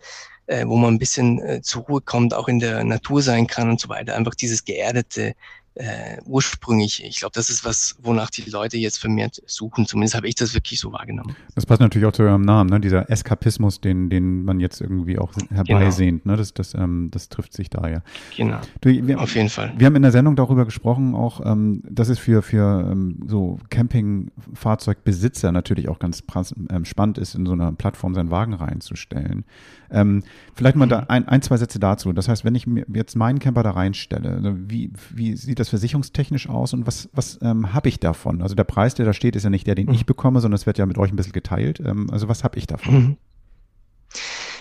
äh, wo man ein bisschen äh, zur Ruhe kommt, auch in der Natur sein kann und so weiter. Einfach dieses geerdete, äh, ursprünglich. Ich glaube, das ist was, wonach die Leute jetzt vermehrt suchen. Zumindest habe ich das wirklich so wahrgenommen. Das passt natürlich auch zu eurem Namen, ne? dieser Eskapismus, den, den man jetzt irgendwie auch herbeisehnt. Genau. Ne? Das, das, ähm, das trifft sich da ja. Genau. Du, wir, Auf jeden Fall. Wir haben in der Sendung darüber gesprochen, auch, ähm, dass es für, für ähm, so Campingfahrzeugbesitzer natürlich auch ganz ähm, spannend ist, in so einer Plattform seinen Wagen reinzustellen. Ähm, vielleicht mal da mhm. ein, ein, zwei Sätze dazu. Das heißt, wenn ich mir jetzt meinen Camper da reinstelle, ne, wie, wie sieht das versicherungstechnisch aus und was, was ähm, habe ich davon? Also der Preis, der da steht, ist ja nicht der, den mhm. ich bekomme, sondern es wird ja mit euch ein bisschen geteilt. Ähm, also was habe ich davon? Mhm.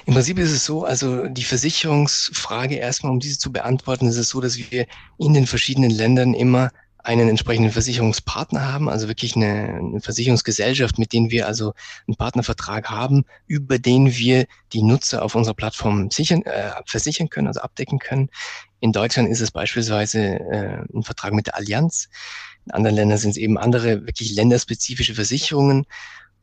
Im Prinzip ist es so, also die Versicherungsfrage erstmal, um diese zu beantworten, ist es so, dass wir in den verschiedenen Ländern immer einen entsprechenden Versicherungspartner haben, also wirklich eine, eine, Versicherungsgesellschaft, mit denen wir also einen Partnervertrag haben, über den wir die Nutzer auf unserer Plattform sichern, äh, versichern können, also abdecken können. In Deutschland ist es beispielsweise äh, ein Vertrag mit der Allianz. In anderen Ländern sind es eben andere, wirklich länderspezifische Versicherungen.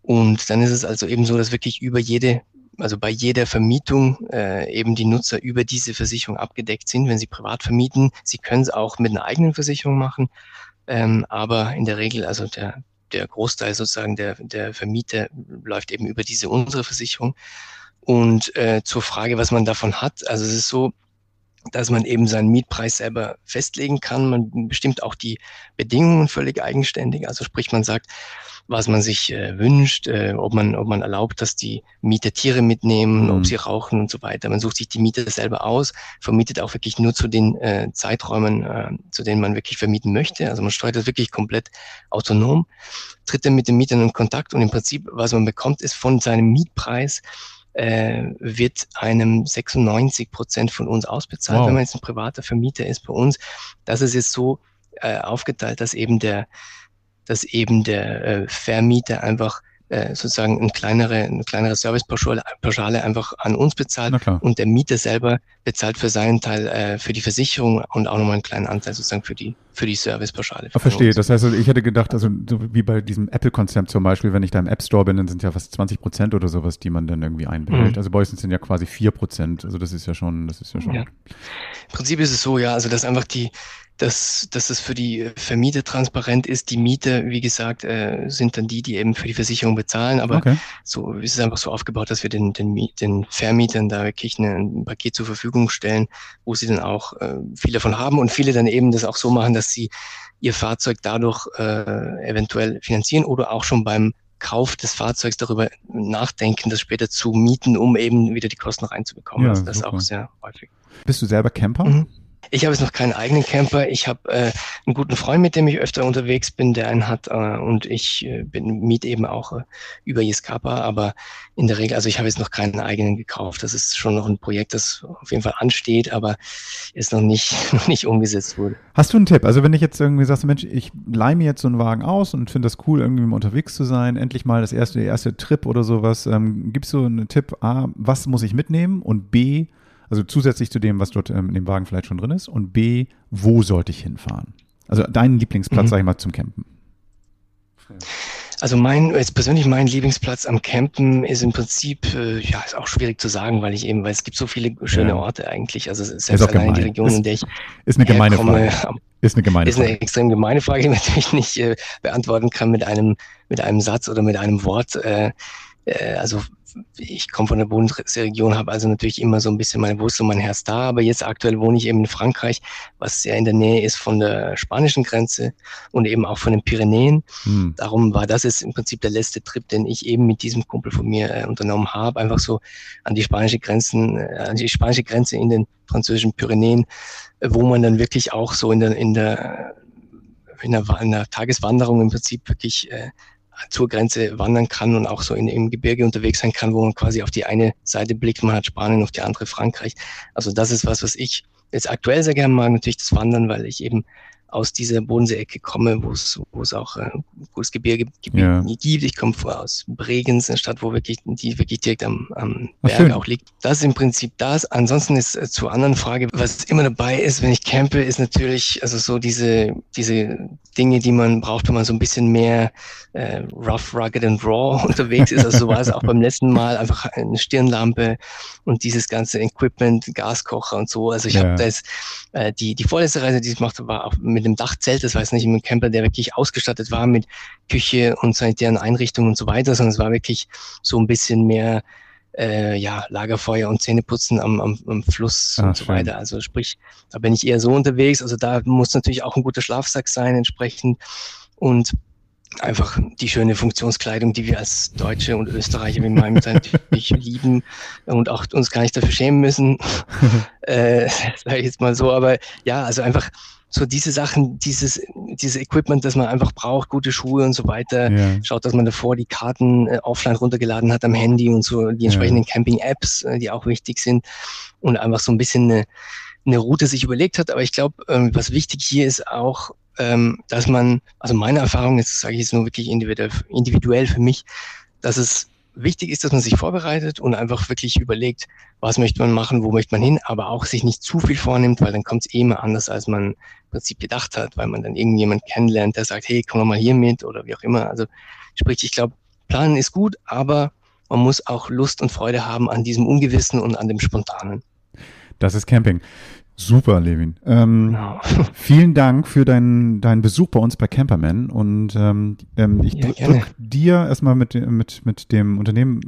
Und dann ist es also eben so, dass wirklich über jede also bei jeder Vermietung äh, eben die Nutzer über diese Versicherung abgedeckt sind, wenn sie privat vermieten. Sie können es auch mit einer eigenen Versicherung machen, ähm, aber in der Regel, also der, der Großteil sozusagen der, der Vermieter läuft eben über diese unsere Versicherung. Und äh, zur Frage, was man davon hat, also es ist so, dass man eben seinen Mietpreis selber festlegen kann. Man bestimmt auch die Bedingungen völlig eigenständig. Also sprich, man sagt, was man sich äh, wünscht, äh, ob man, ob man erlaubt, dass die Mieter Tiere mitnehmen, mhm. ob sie rauchen und so weiter. Man sucht sich die Mieter selber aus, vermietet auch wirklich nur zu den äh, Zeiträumen, äh, zu denen man wirklich vermieten möchte. Also man steuert das wirklich komplett autonom, tritt dann mit den Mietern in Kontakt und im Prinzip, was man bekommt, ist von seinem Mietpreis äh, wird einem 96 Prozent von uns ausbezahlt, wow. wenn man jetzt ein privater Vermieter ist bei uns. Das ist jetzt so äh, aufgeteilt, dass eben der dass eben der äh, Vermieter einfach äh, sozusagen eine kleinere, eine kleinere Servicepauschale einfach an uns bezahlt und der Mieter selber bezahlt für seinen Teil äh, für die Versicherung und auch nochmal einen kleinen Anteil sozusagen für die für die Servicepauschale. Ah, verstehe. Uns. Das heißt, also ich hätte gedacht, also so wie bei diesem Apple-Konzept zum Beispiel, wenn ich da im App Store bin, dann sind ja fast 20 Prozent oder sowas, die man dann irgendwie einbehält. Mhm. Also bei uns sind ja quasi 4 Prozent. Also das ist ja schon, das ist ja schon. Ja. Im Prinzip ist es so, ja, also dass einfach die dass, dass es für die Vermieter transparent ist. Die Mieter, wie gesagt, äh, sind dann die, die eben für die Versicherung bezahlen. Aber okay. so ist es einfach so aufgebaut, dass wir den, den, den Vermietern da wirklich eine, ein Paket zur Verfügung stellen, wo sie dann auch äh, viel davon haben und viele dann eben das auch so machen, dass sie ihr Fahrzeug dadurch äh, eventuell finanzieren oder auch schon beim Kauf des Fahrzeugs darüber nachdenken, das später zu mieten, um eben wieder die Kosten reinzubekommen. Ja, also das super. ist auch sehr häufig. Bist du selber Camper? Mhm. Ich habe jetzt noch keinen eigenen Camper. Ich habe äh, einen guten Freund, mit dem ich öfter unterwegs bin, der einen hat. Äh, und ich äh, bin miet eben auch äh, über Yescapa. Aber in der Regel, also ich habe jetzt noch keinen eigenen gekauft. Das ist schon noch ein Projekt, das auf jeden Fall ansteht, aber ist noch nicht, noch nicht umgesetzt wurde. Hast du einen Tipp? Also wenn ich jetzt irgendwie sagst, Mensch, ich leih mir jetzt so einen Wagen aus und finde das cool, irgendwie mal unterwegs zu sein, endlich mal das erste, der erste Trip oder sowas. Ähm, gibst du einen Tipp, A, was muss ich mitnehmen? Und B, also zusätzlich zu dem, was dort ähm, in dem Wagen vielleicht schon drin ist. Und B, wo sollte ich hinfahren? Also deinen Lieblingsplatz, mhm. sag ich mal, zum Campen. Also mein, jetzt persönlich mein Lieblingsplatz am Campen ist im Prinzip, äh, ja, ist auch schwierig zu sagen, weil ich eben, weil es gibt so viele schöne ja. Orte eigentlich. Also selbst allein die Region, ist, in der ich ist eine gemeine Frage. Ist eine gemeine ist eine Frage. extrem gemeine Frage, die man natürlich nicht äh, beantworten kann mit einem mit einem Satz oder mit einem Wort. Äh, äh, also ich komme von der Bundesregion, habe also natürlich immer so ein bisschen meine Wurzel, mein Herz da, aber jetzt aktuell wohne ich eben in Frankreich, was sehr in der Nähe ist von der spanischen Grenze und eben auch von den Pyrenäen. Hm. Darum war das jetzt im Prinzip der letzte Trip, den ich eben mit diesem Kumpel von mir äh, unternommen habe, einfach so an die spanische Grenzen, äh, an die spanische Grenze in den französischen Pyrenäen, äh, wo man dann wirklich auch so in der, in der in der, in der Tageswanderung im Prinzip wirklich äh, zur Grenze wandern kann und auch so in, im Gebirge unterwegs sein kann, wo man quasi auf die eine Seite blickt, man hat Spanien, auf die andere Frankreich. Also das ist was, was ich jetzt aktuell sehr gerne mag, natürlich das Wandern, weil ich eben aus dieser Bodensee-Ecke komme, wo es, wo es auch äh, gutes Gebirge ja. gibt. Ich komme aus Bregenz, eine Stadt, wo wirklich, die wirklich direkt am, am Berg Ach, auch liegt. Das ist im Prinzip das. Ansonsten ist äh, zur anderen Frage, was immer dabei ist, wenn ich campe, ist natürlich, also so diese, diese Dinge, die man braucht, wenn man so ein bisschen mehr äh, rough, rugged and raw unterwegs ist. Also so war es auch beim letzten Mal einfach eine Stirnlampe und dieses ganze Equipment, Gaskocher und so. Also ich ja. habe da jetzt äh, die, die vorletzte Reise, die ich machte, war auch mit einem Dachzelt. Das war jetzt nicht ein Camper, der wirklich ausgestattet war mit Küche und sanitären Einrichtungen und so weiter, sondern es war wirklich so ein bisschen mehr äh, ja, Lagerfeuer und Zähneputzen am, am, am Fluss ah, und so weiter. Also sprich, da bin ich eher so unterwegs. Also da muss natürlich auch ein guter Schlafsack sein entsprechend. Und einfach die schöne Funktionskleidung, die wir als Deutsche und Österreicher mit meinem natürlich lieben und auch uns gar nicht dafür schämen müssen, äh, sage ich jetzt mal so. Aber ja, also einfach so diese Sachen, dieses, dieses Equipment, das man einfach braucht, gute Schuhe und so weiter. Ja. Schaut, dass man davor die Karten äh, offline runtergeladen hat am Handy und so die entsprechenden ja. Camping-Apps, äh, die auch wichtig sind und einfach so ein bisschen eine, eine Route sich überlegt hat. Aber ich glaube, ähm, was wichtig hier ist auch, dass man, also meine Erfahrung, jetzt sage ich jetzt nur wirklich individuell, für mich, dass es wichtig ist, dass man sich vorbereitet und einfach wirklich überlegt, was möchte man machen, wo möchte man hin, aber auch sich nicht zu viel vornimmt, weil dann kommt es eh immer anders, als man im Prinzip gedacht hat, weil man dann irgendjemand kennenlernt, der sagt, hey, komm doch mal hier mit oder wie auch immer. Also sprich, ich glaube, planen ist gut, aber man muss auch Lust und Freude haben an diesem Ungewissen und an dem Spontanen. Das ist Camping. Super, Levin. Ähm, genau. vielen Dank für deinen, deinen Besuch bei uns bei Camperman und ähm, ähm ich ja, drücke dir erstmal mit, mit, mit dem Unternehmen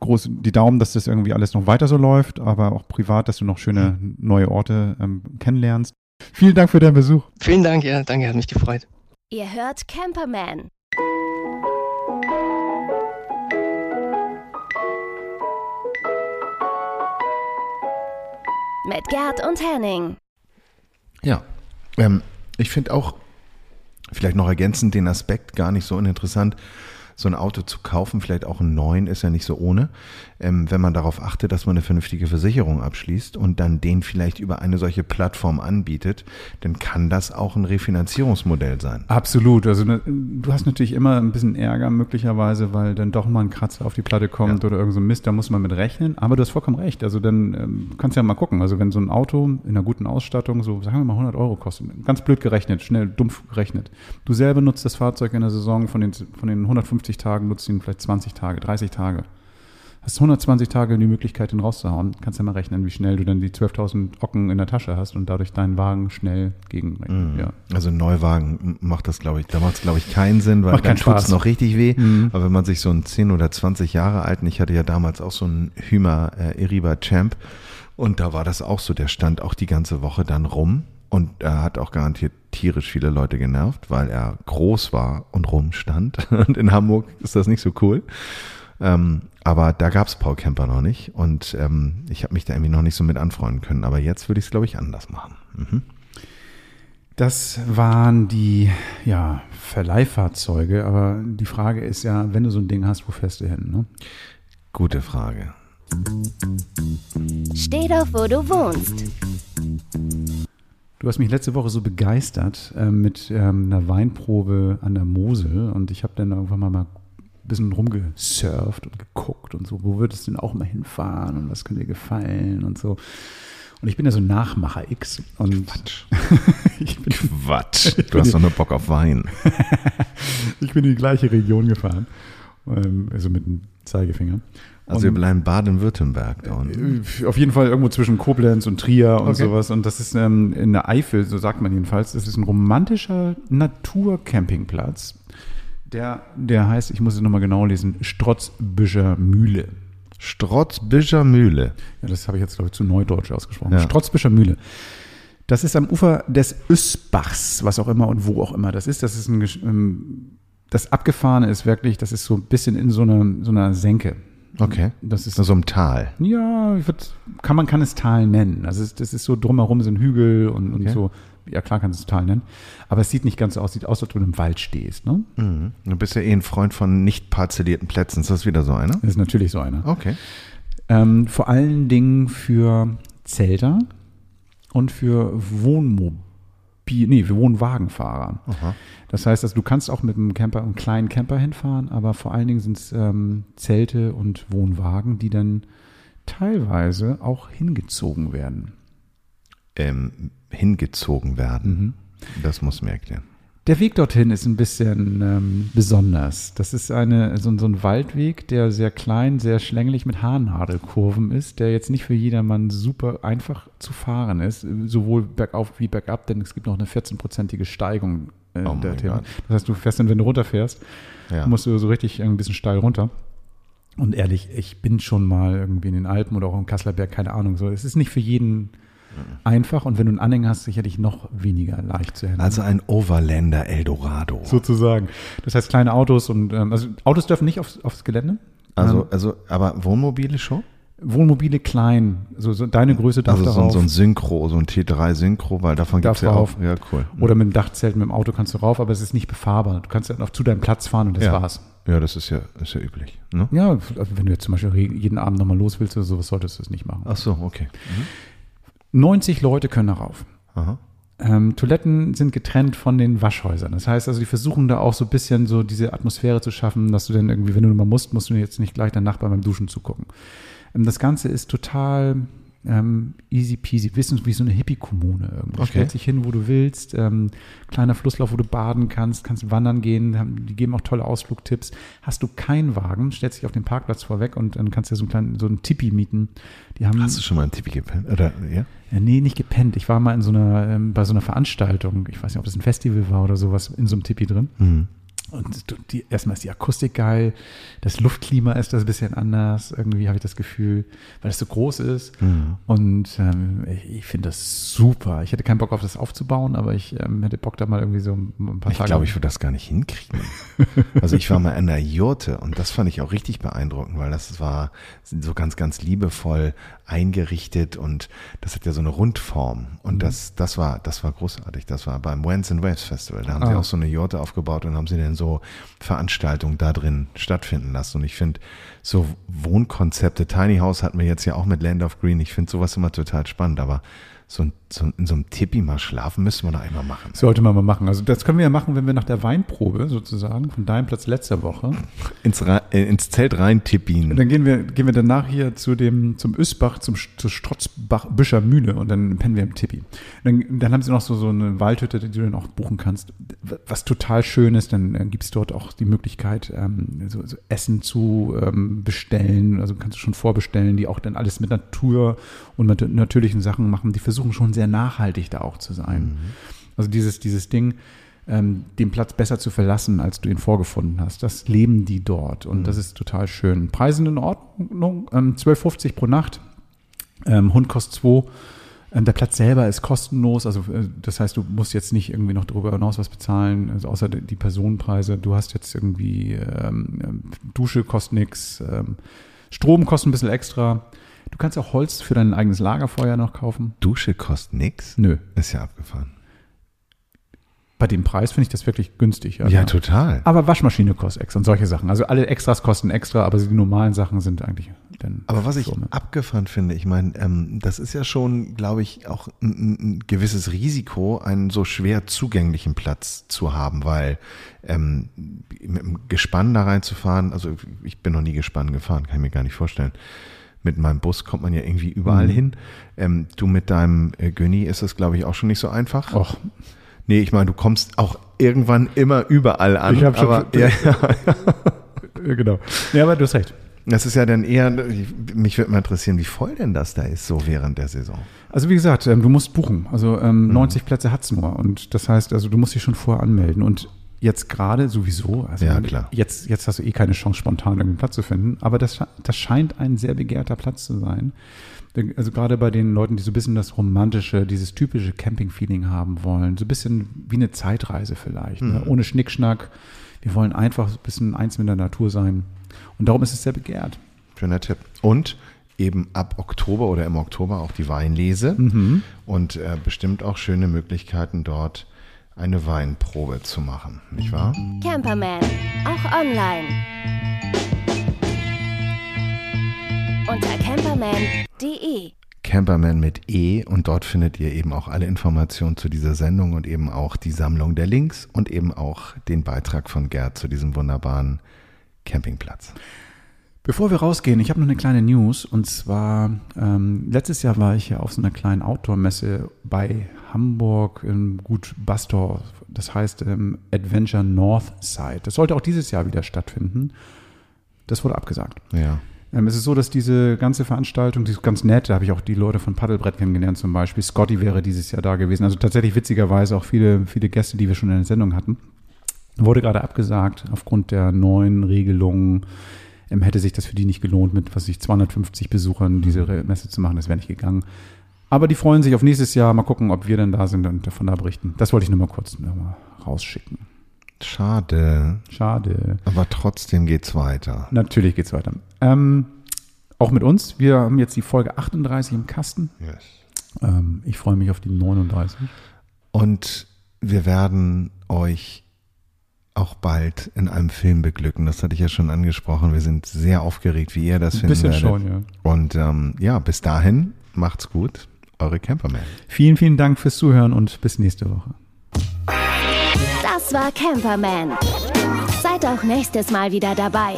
groß die Daumen, dass das irgendwie alles noch weiter so läuft, aber auch privat, dass du noch schöne neue Orte ähm, kennenlernst. Vielen Dank für deinen Besuch. Vielen Dank, ja, danke, hat mich gefreut. Ihr hört Camperman. Mit Gerd und Henning. Ja, ähm, ich finde auch vielleicht noch ergänzend den Aspekt gar nicht so uninteressant so ein Auto zu kaufen, vielleicht auch einen neuen, ist ja nicht so ohne, ähm, wenn man darauf achtet, dass man eine vernünftige Versicherung abschließt und dann den vielleicht über eine solche Plattform anbietet, dann kann das auch ein Refinanzierungsmodell sein. Absolut. Also ne, du hast natürlich immer ein bisschen Ärger möglicherweise, weil dann doch mal ein Kratzer auf die Platte kommt ja. oder irgend so ein Mist, da muss man mit rechnen. Aber du hast vollkommen recht. Also dann ähm, kannst du ja mal gucken. Also wenn so ein Auto in einer guten Ausstattung so, sagen wir mal 100 Euro kostet, ganz blöd gerechnet, schnell dumpf gerechnet. Du selber nutzt das Fahrzeug in der Saison von den, von den 150 50 Tagen, nutzt ihn vielleicht 20 Tage, 30 Tage. Hast 120 Tage die Möglichkeit, den rauszuhauen. Kannst ja mal rechnen, wie schnell du dann die 12.000 Ocken in der Tasche hast und dadurch deinen Wagen schnell gegen. Mhm. Ja. Also ein Neuwagen macht das, glaube ich, da macht es, glaube ich, keinen Sinn, weil macht dann tut es noch richtig weh. Mhm. Aber wenn man sich so einen 10 oder 20 Jahre alten, ich hatte ja damals auch so einen Hümer äh, Eriba Champ und da war das auch so, der stand auch die ganze Woche dann rum und er hat auch garantiert tierisch viele Leute genervt, weil er groß war und rumstand. Und in Hamburg ist das nicht so cool. Ähm, aber da gab es Paul Camper noch nicht und ähm, ich habe mich da irgendwie noch nicht so mit anfreunden können. Aber jetzt würde ich es, glaube ich, anders machen. Mhm. Das waren die ja, Verleihfahrzeuge, aber die Frage ist ja, wenn du so ein Ding hast, wo fährst du hin? Ne? Gute Frage. Steh doch, wo du wohnst. Du hast mich letzte Woche so begeistert äh, mit ähm, einer Weinprobe an der Mosel und ich habe dann irgendwann mal, mal ein bisschen rumgesurft und geguckt und so, wo würdest du denn auch mal hinfahren und was könnte dir gefallen und so. Und ich bin ja so ein Nachmacher X. Und Quatsch. ich, bin, Quatsch. Du hast doch nur Bock auf Wein. ich bin in die gleiche Region gefahren. Ähm, also mit dem Zeigefinger. Also wir bleiben Baden-Württemberg da unten. Äh, Auf jeden Fall irgendwo zwischen Koblenz und Trier und Okay. sowas. Und das ist ähm, in der Eifel, so sagt man jedenfalls, das ist ein romantischer Naturcampingplatz. Der, der heißt, ich muss es nochmal genau lesen, Strotzbüscher Mühle. Strotzbischer Mühle. Ja, das habe ich jetzt, glaube ich, zu neudeutsch ausgesprochen. Ja. Strotzbüscher Mühle. Das ist am Ufer des Ösbachs, was auch immer und wo auch immer das ist. Das ist ein, ähm, das Abgefahrene ist wirklich, das ist so ein bisschen in so einer, so einer Senke. Okay. Das ist So also im Tal. Ja, würd, kann man kann es Tal nennen. Also es, das ist so drumherum sind Hügel und, und Okay. so. Ja klar kannst du es Tal nennen. Aber es sieht nicht ganz so aus. Sieht aus, als ob du im Wald stehst. Ne? Mhm. Du bist ja eh ein Freund von nicht parzellierten Plätzen. Ist das wieder so einer? Das ist natürlich so einer. Okay. Ähm, vor allen Dingen für Zelter und für Wohnmobil, nee, für Wohnwagenfahrer. Aha. Das heißt, also du kannst auch mit einem Camper, einem kleinen Camper hinfahren, aber vor allen Dingen sind es ähm, Zelte und Wohnwagen, die dann teilweise auch hingezogen werden. Ähm, hingezogen werden. Mhm. Das muss mir erklären. Der Weg dorthin ist ein bisschen ähm, besonders. Das ist eine, so, so ein Waldweg, der sehr klein, sehr schlänglich mit Haarnadelkurven ist, der jetzt nicht für jedermann super einfach zu fahren ist, sowohl bergauf wie bergab, denn es gibt noch eine 14-prozentige Steigung. Äh, Oh der. Das heißt, du fährst dann, wenn du runterfährst, Ja. musst du so richtig ein bisschen steil runter. Und ehrlich, ich bin schon mal irgendwie in den Alpen oder auch im Kasseler Berg, keine Ahnung. So, es ist nicht für jeden einfach und wenn du einen Anhänger hast, sicherlich noch weniger leicht zu handeln. Also ein Overlander Eldorado. sozusagen. Das heißt kleine Autos und ähm, also Autos dürfen nicht aufs, aufs Gelände. Also, Ähm, also, aber Wohnmobile schon? Wohnmobile klein, so, so deine Größe darf Also so, ein- darauf. so ein Synchro, so ein T3 Synchro, weil davon Darf gibt's ja auch. Ja, cool. oder mit dem Dachzelt, mit dem Auto kannst du rauf, aber es ist nicht befahrbar. Du kannst dann auch zu deinem Platz fahren und das ja. war's. Ja, das ist ja, ist ja üblich. Ne? Ja, also wenn du jetzt zum Beispiel jeden Abend nochmal los willst oder sowas, solltest du es nicht machen. Ach so, okay. 90 Leute können darauf. Aha. Ähm, Toiletten sind getrennt von den Waschhäusern. Das heißt also, die versuchen da auch so ein bisschen so diese Atmosphäre zu schaffen, dass du dann irgendwie, wenn du mal musst, musst du jetzt nicht gleich deinen Nachbarn beim Duschen zugucken. Ähm, das Ganze ist total ähm, easy peasy. Wissen wie so eine Hippie-Kommune irgendwie. Okay. stellst dich hin, wo du willst. Ähm, kleiner Flusslauf, wo du baden kannst, kannst wandern gehen. Haben- Die geben auch tolle Ausflugtipps. Hast du keinen Wagen, stellst dich auf den Parkplatz vorweg und dann kannst du so einen kleinen, so einen Tipi mieten. Die haben Hast du schon mal einen Tippi gepennt? Oder, ja? ja, nee, nicht gepennt. Ich war mal in so einer, ähm, bei so einer Veranstaltung, ich weiß nicht, ob das ein Festival war oder sowas, in so einem Tipi drin. Mhm. Und die, erstmal ist die Akustik geil, das Luftklima ist das ein bisschen anders, irgendwie habe ich das Gefühl, weil es so groß ist. Mhm. Und ähm, ich, ich finde das super. Ich hätte keinen Bock auf das aufzubauen, aber ich ähm, hätte Bock da mal irgendwie so ein paar Ich Tage. glaube, ich würde das gar nicht hinkriegen. Also ich war mal in der Jurte und das fand ich auch richtig beeindruckend, weil das war so ganz, ganz liebevoll eingerichtet und das hat ja so eine Rundform und Mhm. das, das war, das war großartig. Das war beim Winds and Waves Festival. Da haben sie Ah. auch so eine Jurte aufgebaut und haben sie dann so Veranstaltungen da drin stattfinden lassen. Und ich finde so Wohnkonzepte, Tiny House hatten wir jetzt ja auch mit Land of Green. Ich finde sowas immer total spannend, aber so, ein- so in so einem Tippi mal schlafen müssen wir da einmal machen. sollte man mal machen. Also das können wir ja machen, wenn wir nach der Weinprobe sozusagen von deinem Platz letzter Woche Ins, Ra- äh, ins Zelt rein tippien. Und dann gehen wir, gehen wir danach hier zu dem, zum Ösbach, zum, zur Strotzbach-Büscher Mühle und dann pennen wir im Tippi. Dann, dann haben sie noch so, so eine Waldhütte, die du dann auch buchen kannst. Was total schön ist, dann äh, gibt es dort auch die Möglichkeit, ähm, so, so Essen zu ähm, bestellen. Also kannst du schon vorbestellen, die auch dann alles mit Natur und mit natürlichen Sachen machen. Die versuchen schon sehr nachhaltig da auch zu sein. Also dieses, dieses Ding, ähm, den Platz besser zu verlassen, als du ihn vorgefunden hast. Das leben die dort und das ist total schön. Preise sind in Ordnung, ähm, 12,50 pro Nacht. Ähm, Hund kostet 2. Ähm, der Platz selber ist kostenlos, also äh, das heißt, du musst jetzt nicht irgendwie noch darüber hinaus was bezahlen, also außer die Personenpreise. Du hast jetzt irgendwie ähm, Dusche kostet nichts, ähm, Strom kostet ein bisschen extra. Du kannst auch Holz für dein eigenes Lagerfeuer noch kaufen. Dusche kostet nix. Nö. Ist ja abgefahren. Bei dem Preis finde ich das wirklich günstig. Ja, total. Aber Waschmaschine kostet extra und solche Sachen. Also alle Extras kosten extra, aber die normalen Sachen sind eigentlich dann. Aber was ich Summe. abgefahren finde, ich meine, ähm, das ist ja schon, glaube ich, auch ein, ein gewisses Risiko, einen so schwer zugänglichen Platz zu haben, weil ähm, mit dem Gespann da reinzufahren, also ich bin noch nie Gespann gefahren, kann ich mir gar nicht vorstellen. Mit meinem Bus kommt man ja irgendwie überall Mhm. hin. Ähm, du mit deinem äh, Günni ist das, glaube ich, auch schon nicht so einfach. Och, Nee, ich meine, du kommst auch irgendwann immer überall an. Ich hab schon- aber, ja, ja, genau. Ja, aber du hast recht. das ist ja dann eher, mich würde mal interessieren, wie voll denn das da ist, so während der Saison. Also wie gesagt, ähm, du musst buchen. Also ähm, 90 Plätze hat's nur. Und das heißt, also du musst dich schon vorher anmelden. Und jetzt gerade sowieso, also Ja, klar. Jetzt, jetzt hast du eh keine Chance, spontan irgendeinen Platz zu finden. Aber das, das scheint ein sehr begehrter Platz zu sein. Also gerade bei den Leuten, die so ein bisschen das romantische, dieses typische Camping-Feeling haben wollen. So ein bisschen wie eine Zeitreise vielleicht. Ne? Ohne Schnickschnack. Wir wollen einfach ein bisschen eins mit der Natur sein. Und darum ist es sehr begehrt. Schöner Tipp. Und eben ab Oktober oder im Oktober auch die Weinlese und äh, bestimmt auch schöne Möglichkeiten dort eine Weinprobe zu machen, nicht wahr? Camperman, auch online. Unter camperman.de. Camperman mit E und dort findet ihr eben auch alle Informationen zu dieser Sendung und eben auch die Sammlung der Links und eben auch den Beitrag von Gerd zu diesem wunderbaren Campingplatz. Bevor wir rausgehen, ich habe noch eine kleine News und zwar ähm, letztes Jahr war ich ja auf so einer kleinen Outdoor-Messe bei Hamburg im Gut Bastor, das heißt ähm, Adventure Northside. Das sollte auch dieses Jahr wieder stattfinden. Das wurde abgesagt. Ja. Ähm, es ist so, dass diese ganze Veranstaltung, die ist ganz nett, da habe ich auch die Leute von Paddelbrett kennengelernt zum Beispiel. Scotty wäre dieses Jahr da gewesen. Also tatsächlich witzigerweise auch viele, viele Gäste, die wir schon in der Sendung hatten. Wurde gerade abgesagt aufgrund der neuen Regelungen. Ähm, hätte sich das für die nicht gelohnt, mit was ich 250 Besuchern diese Messe zu machen. Das wäre nicht gegangen. Aber die freuen sich auf nächstes Jahr. Mal gucken, ob wir dann da sind und davon da berichten. Das wollte ich nur mal kurz noch mal rausschicken. Schade, Schade. aber trotzdem geht's weiter. Natürlich geht's weiter. Ähm, auch mit uns. Wir haben jetzt die Folge 38 im Kasten. Yes. Ähm, ich freue mich auf die 39. Und wir werden euch auch bald in einem Film beglücken. Das hatte ich ja schon angesprochen. Wir sind sehr aufgeregt, wie ihr das Ein finden bisschen werdet. schon, ja. Und ähm, ja, bis dahin, macht's gut. Eure Camperman. Vielen, vielen Dank fürs Zuhören und bis nächste Woche. Das war Camperman. Seid auch nächstes Mal wieder dabei.